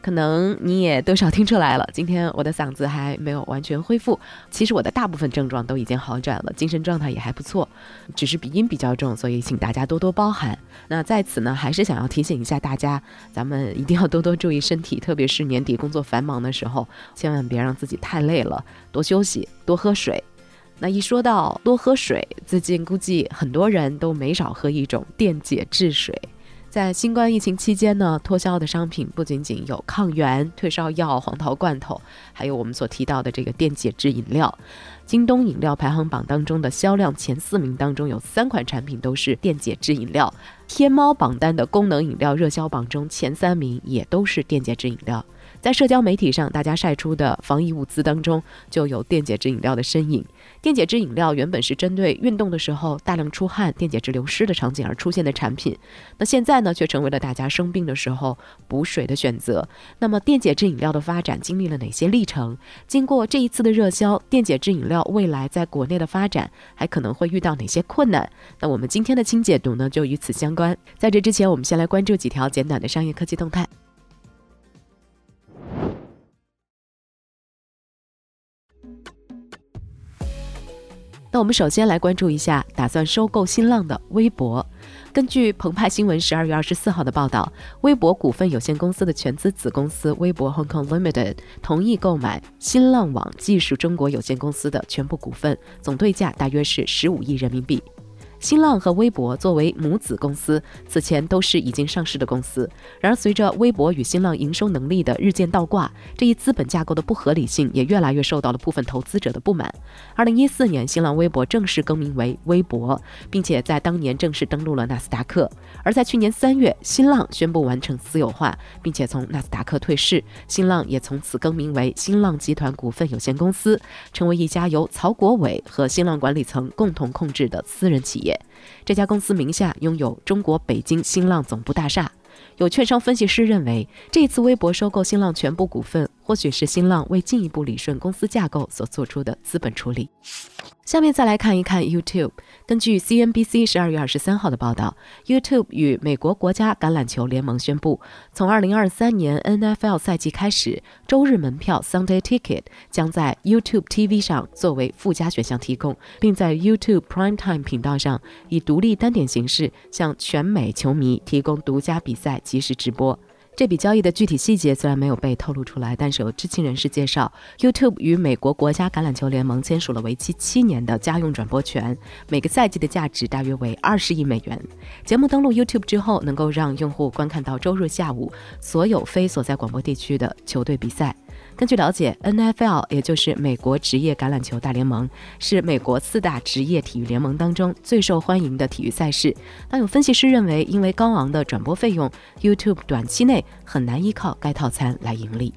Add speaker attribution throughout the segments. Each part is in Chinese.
Speaker 1: 可能你也多少听出来了，今天我的嗓子还没有完全恢复。其实我的大部分症状都已经好转了，精神状态也还不错，只是鼻音比较重，所以请大家多多包涵。那在此呢，还是想要提醒一下大家，咱们一定要多多注意身体，特别是年底工作繁忙的时候，千万别让自己太累了，多休息，多喝水。那一说到多喝水，最近估计很多人都没少喝一种电解质水。在新冠疫情期间呢，脱销的商品不仅仅有抗原、退烧药、黄桃罐头，还有我们所提到的这个电解质饮料。京东饮料排行榜当中的销量前四名当中，有三款产品都是电解质饮料。天猫榜单的功能饮料热销榜中，前三名也都是电解质饮料。在社交媒体上，大家晒出的防疫物资当中，就有电解质饮料的身影。电解质饮料原本是针对运动的时候大量出汗、电解质流失的场景而出现的产品，那现在呢，却成为了大家生病的时候补水的选择。那么，电解质饮料的发展经历了哪些历程？经过这一次的热销，电解质饮料未来在国内的发展还可能会遇到哪些困难？那我们今天的轻解读呢，就与此相关。在这之前，我们先来关注几条简短的商业科技动态。我们首先来关注一下打算收购新浪的微博。根据澎湃新闻十二月二十四号的报道，微博股份有限公司的全资子公司微博 Hong Kong Limited 同意购买新浪网技术中国有限公司的全部股份，总对价大约是十五亿人民币。新浪和微博作为母子公司，此前都是已经上市的公司。然而，随着微博与新浪营收能力的日渐倒挂，这一资本架构的不合理性也越来越受到了部分投资者的不满。二零一四年，新浪微博正式更名为微博，并且在当年正式登陆了纳斯达克。而在去年三月，新浪宣布完成私有化，并且从纳斯达克退市，新浪也从此更名为新浪集团股份有限公司，成为一家由曹国伟和新浪管理层共同控制的私人企业。这家公司名下拥有中国北京新浪总部大厦。有券商分析师认为，这次微博收购新浪全部股份，或许是新浪为进一步理顺公司架构所做出的资本处理。下面再来看一看 YouTube。根据 CNBC 十二月二十三号的报道，YouTube 与美国国家橄榄球联盟宣布，从二零二三年 NFL 赛季开始，周日门票 Sunday Ticket 将在 YouTube TV 上作为附加选项提供，并在 YouTube Prime Time 频道上以独立单点形式向全美球迷提供独家比赛即时直播。这笔交易的具体细节虽然没有被透露出来，但是有知情人士介绍，YouTube 与美国国家橄榄球联盟签署了为期七年的家用转播权，每个赛季的价值大约为二十亿美元。节目登录 YouTube 之后，能够让用户观看到周日下午所有非所在广播地区的球队比赛。根据了解，NFL 也就是美国职业橄榄球大联盟，是美国四大职业体育联盟当中最受欢迎的体育赛事。但有分析师认为，因为高昂的转播费用，YouTube 短期内很难依靠该套餐来盈利。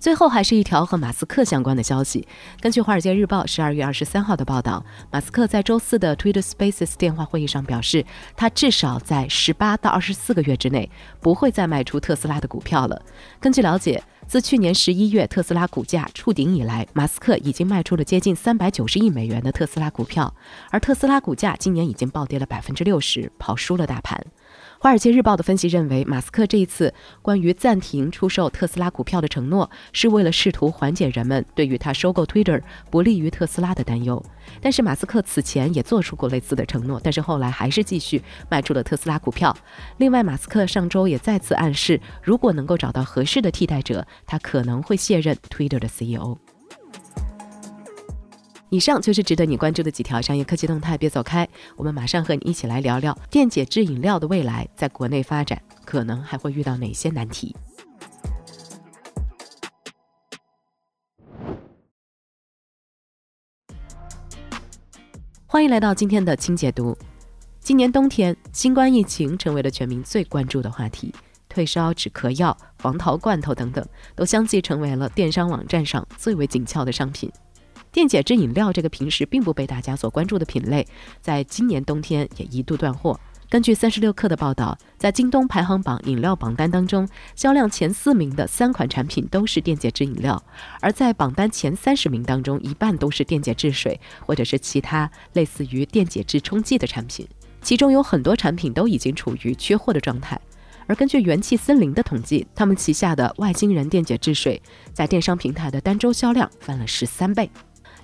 Speaker 1: 最后还是一条和马斯克相关的消息。根据《华尔街日报》十二月二十三号的报道，马斯克在周四的 Twitter Spaces 电话会议上表示，他至少在十八到二十四个月之内不会再卖出特斯拉的股票了。根据了解，自去年十一月特斯拉股价触顶以来，马斯克已经卖出了接近三百九十亿美元的特斯拉股票，而特斯拉股价今年已经暴跌了百分之六十，跑输了大盘。《华尔街日报》的分析认为，马斯克这一次关于暂停出售特斯拉股票的承诺，是为了试图缓解人们对于他收购 Twitter 不利于特斯拉的担忧。但是，马斯克此前也做出过类似的承诺，但是后来还是继续卖出了特斯拉股票。另外，马斯克上周也再次暗示，如果能够找到合适的替代者，他可能会卸任 Twitter 的 CEO。以上就是值得你关注的几条商业科技动态，别走开，我们马上和你一起来聊聊电解质饮料的未来，在国内发展可能还会遇到哪些难题。欢迎来到今天的轻解读。今年冬天，新冠疫情成为了全民最关注的话题，退烧、止咳药、黄桃罐头等等，都相继成为了电商网站上最为紧俏的商品。电解质饮料这个平时并不被大家所关注的品类，在今年冬天也一度断货。根据三十六氪的报道，在京东排行榜饮料榜单当中，销量前四名的三款产品都是电解质饮料，而在榜单前三十名当中，一半都是电解质水或者是其他类似于电解质冲剂的产品，其中有很多产品都已经处于缺货的状态。而根据元气森林的统计，他们旗下的外星人电解质水在电商平台的单周销量翻了十三倍。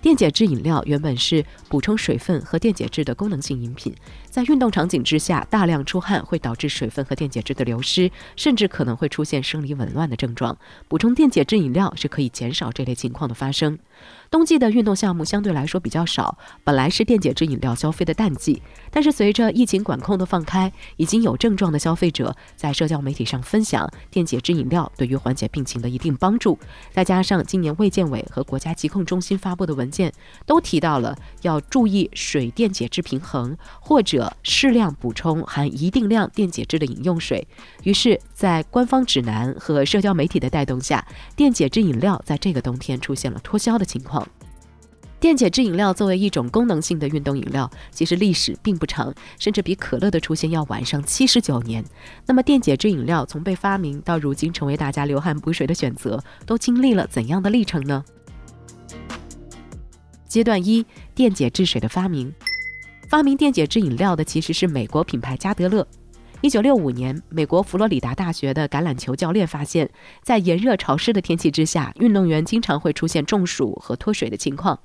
Speaker 1: 电解质饮料原本是补充水分和电解质的功能性饮品，在运动场景之下，大量出汗会导致水分和电解质的流失，甚至可能会出现生理紊乱的症状。补充电解质饮料是可以减少这类情况的发生。冬季的运动项目相对来说比较少，本来是电解质饮料消费的淡季，但是随着疫情管控的放开，已经有症状的消费者在社交媒体上分享电解质饮料对于缓解病情的一定帮助。再加上今年卫健委和国家疾控中心发布的文件都提到了要注意水电解质平衡，或者适量补充含一定量电解质的饮用水。于是，在官方指南和社交媒体的带动下，电解质饮料在这个冬天出现了脱销的情况。电解质饮料作为一种功能性的运动饮料，其实历史并不长，甚至比可乐的出现要晚上七十九年。那么，电解质饮料从被发明到如今成为大家流汗补水的选择，都经历了怎样的历程呢？阶段一：电解质水的发明。发明电解质饮料的其实是美国品牌加德乐。一九六五年，美国佛罗里达大学的橄榄球教练发现，在炎热潮湿的天气之下，运动员经常会出现中暑和脱水的情况。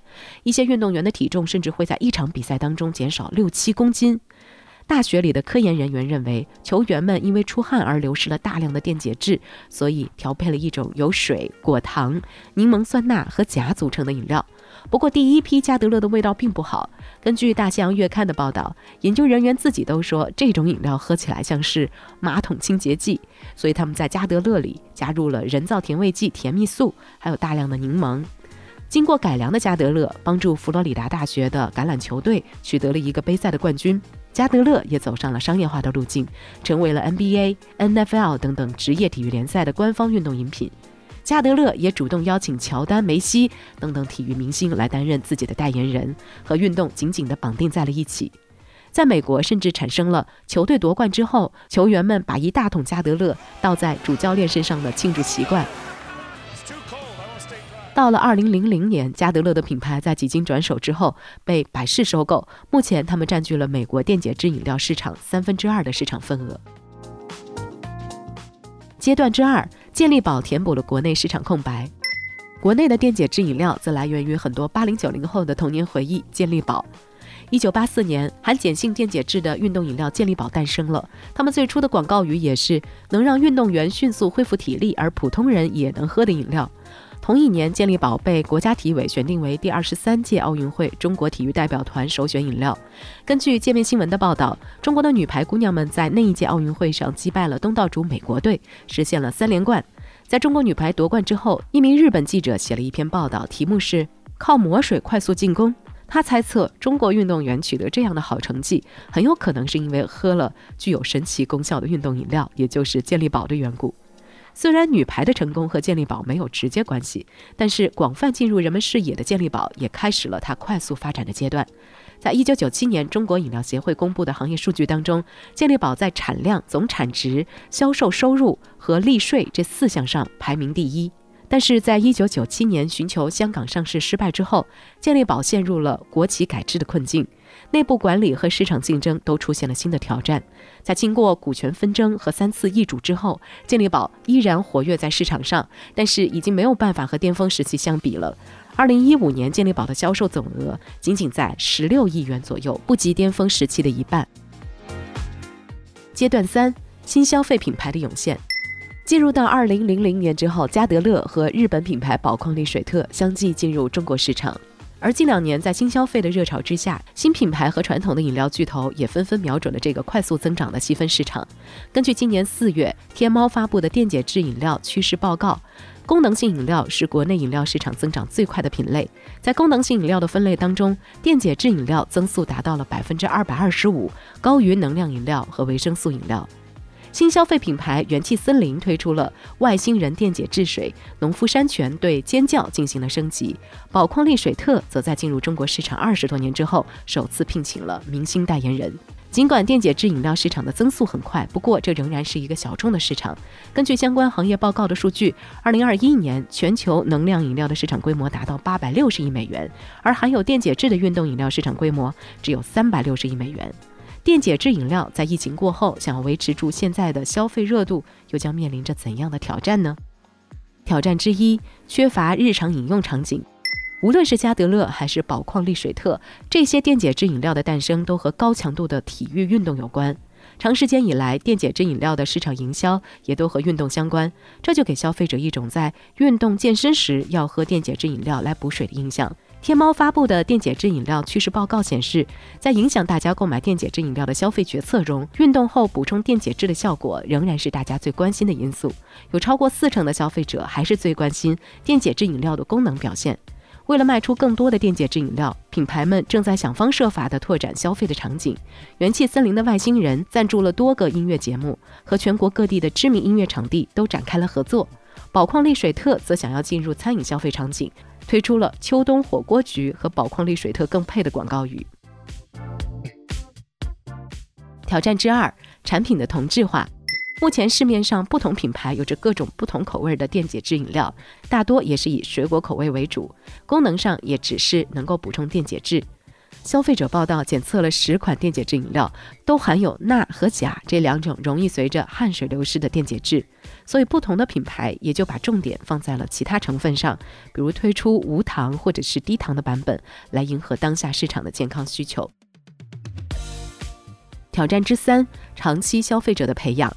Speaker 1: 一些运动员的体重甚至会在一场比赛当中减少六七公斤。大学里的科研人员认为，球员们因为出汗而流失了大量的电解质，所以调配了一种由水、果糖、柠檬酸钠和钾组成的饮料。不过，第一批加德乐的味道并不好。根据《大西洋月刊》的报道，研究人员自己都说这种饮料喝起来像是马桶清洁剂，所以他们在加德乐里加入了人造甜味剂甜蜜素，还有大量的柠檬。经过改良的加德乐帮助佛罗里达大学的橄榄球队取得了一个杯赛的冠军。加德勒也走上了商业化的路径，成为了 NBA、NFL 等等职业体育联赛的官方运动饮品。加德勒也主动邀请乔丹、梅西等等体育明星来担任自己的代言人，和运动紧紧地绑定在了一起。在美国，甚至产生了球队夺冠之后，球员们把一大桶加德勒倒在主教练身上的庆祝习惯。到了二零零零年，加德乐的品牌在几经转手之后被百事收购，目前他们占据了美国电解质饮料市场三分之二的市场份额。阶段之二。健力宝填补了国内市场空白，国内的电解质饮料则来源于很多八零九零后的童年回忆。健力宝，一九八四年，含碱性电解质的运动饮料健力宝诞生了。他们最初的广告语也是能让运动员迅速恢复体力，而普通人也能喝的饮料。同一年，健力宝被国家体委选定为第二十三届奥运会中国体育代表团首选饮料。根据界面新闻的报道，中国的女排姑娘们在那一届奥运会上击败了东道主美国队，实现了三连冠。在中国女排夺冠之后，一名日本记者写了一篇报道，题目是“靠魔水快速进攻”。他猜测，中国运动员取得这样的好成绩，很有可能是因为喝了具有神奇功效的运动饮料，也就是健力宝的缘故。虽然女排的成功和健力宝没有直接关系，但是广泛进入人们视野的健力宝也开始了它快速发展的阶段。在一九九七年中国饮料协会公布的行业数据当中，健力宝在产量、总产值、销售收入和利税这四项上排名第一。但是在一九九七年寻求香港上市失败之后，健力宝陷入了国企改制的困境。内部管理和市场竞争都出现了新的挑战，在经过股权纷争和三次易主之后，健力宝依然活跃在市场上，但是已经没有办法和巅峰时期相比了。二零一五年，健力宝的销售总额仅仅在十六亿元左右，不及巅峰时期的一半。阶段三：新消费品牌的涌现。进入到二零零零年之后，加德乐和日本品牌宝矿力水特相继进入中国市场。而近两年，在新消费的热潮之下，新品牌和传统的饮料巨头也纷纷瞄准了这个快速增长的细分市场。根据今年四月天猫发布的电解质饮料趋势报告，功能性饮料是国内饮料市场增长最快的品类。在功能性饮料的分类当中，电解质饮料增速达到了百分之二百二十五，高于能量饮料和维生素饮料。新消费品牌元气森林推出了外星人电解质水，农夫山泉对尖叫进行了升级，宝矿力水特则在进入中国市场二十多年之后，首次聘请了明星代言人。尽管电解质饮料市场的增速很快，不过这仍然是一个小众的市场。根据相关行业报告的数据，二零二一年全球能量饮料的市场规模达到八百六十亿美元，而含有电解质的运动饮料市场规模只有三百六十亿美元。电解质饮料在疫情过后，想要维持住现在的消费热度，又将面临着怎样的挑战呢？挑战之一，缺乏日常饮用场景。无论是加德乐还是宝矿力水特，这些电解质饮料的诞生都和高强度的体育运动有关。长时间以来，电解质饮料的市场营销也都和运动相关，这就给消费者一种在运动健身时要喝电解质饮料来补水的印象。天猫发布的电解质饮料趋势报告显示，在影响大家购买电解质饮料的消费决策中，运动后补充电解质的效果仍然是大家最关心的因素。有超过四成的消费者还是最关心电解质饮料的功能表现。为了卖出更多的电解质饮料，品牌们正在想方设法地拓展消费的场景。元气森林的外星人赞助了多个音乐节目，和全国各地的知名音乐场地都展开了合作。宝矿力水特则想要进入餐饮消费场景，推出了“秋冬火锅局”和“宝矿力水特更配”的广告语。挑战之二：产品的同质化。目前市面上不同品牌有着各种不同口味的电解质饮料，大多也是以水果口味为主，功能上也只是能够补充电解质。消费者报道检测了十款电解质饮料，都含有钠和钾这两种容易随着汗水流失的电解质，所以不同的品牌也就把重点放在了其他成分上，比如推出无糖或者是低糖的版本，来迎合当下市场的健康需求。挑战之三：长期消费者的培养。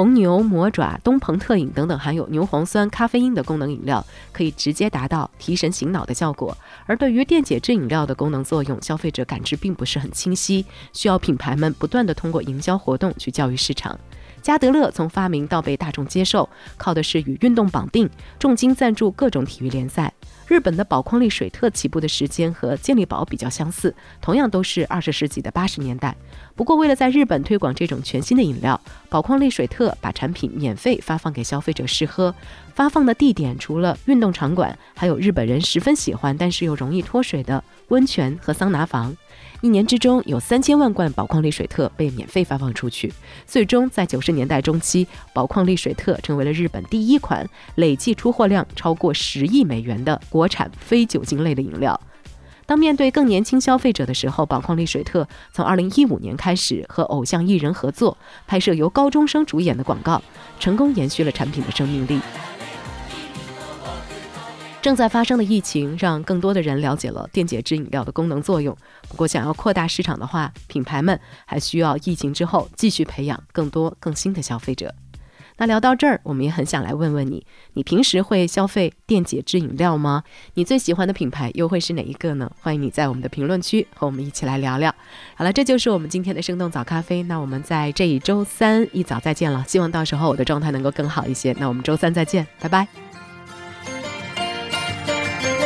Speaker 1: 红牛、魔爪、东鹏特饮等等含有牛磺酸、咖啡因的功能饮料，可以直接达到提神醒脑的效果。而对于电解质饮料的功能作用，消费者感知并不是很清晰，需要品牌们不断的通过营销活动去教育市场。加德乐从发明到被大众接受，靠的是与运动绑定，重金赞助各种体育联赛。日本的宝矿力水特起步的时间和健力宝比较相似，同样都是二十世纪的八十年代。不过，为了在日本推广这种全新的饮料，宝矿力水特把产品免费发放给消费者试喝。发放的地点除了运动场馆，还有日本人十分喜欢但是又容易脱水的温泉和桑拿房。一年之中有三千万罐宝矿力水特被免费发放出去。最终在九十年代中期，宝矿力水特成为了日本第一款累计出货量超过十亿美元的国产非酒精类的饮料。当面对更年轻消费者的时候，宝矿力水特从二零一五年开始和偶像艺人合作，拍摄由高中生主演的广告，成功延续了产品的生命力。正在发生的疫情让更多的人了解了电解质饮料的功能作用。不过，想要扩大市场的话，品牌们还需要疫情之后继续培养更多更新的消费者。那聊到这儿，我们也很想来问问你：你平时会消费电解质饮料吗？你最喜欢的品牌又会是哪一个呢？欢迎你在我们的评论区和我们一起来聊聊。好了，这就是我们今天的生动早咖啡。那我们在这一周三一早再见了，希望到时候我的状态能够更好一些。那我们周三再见，拜拜。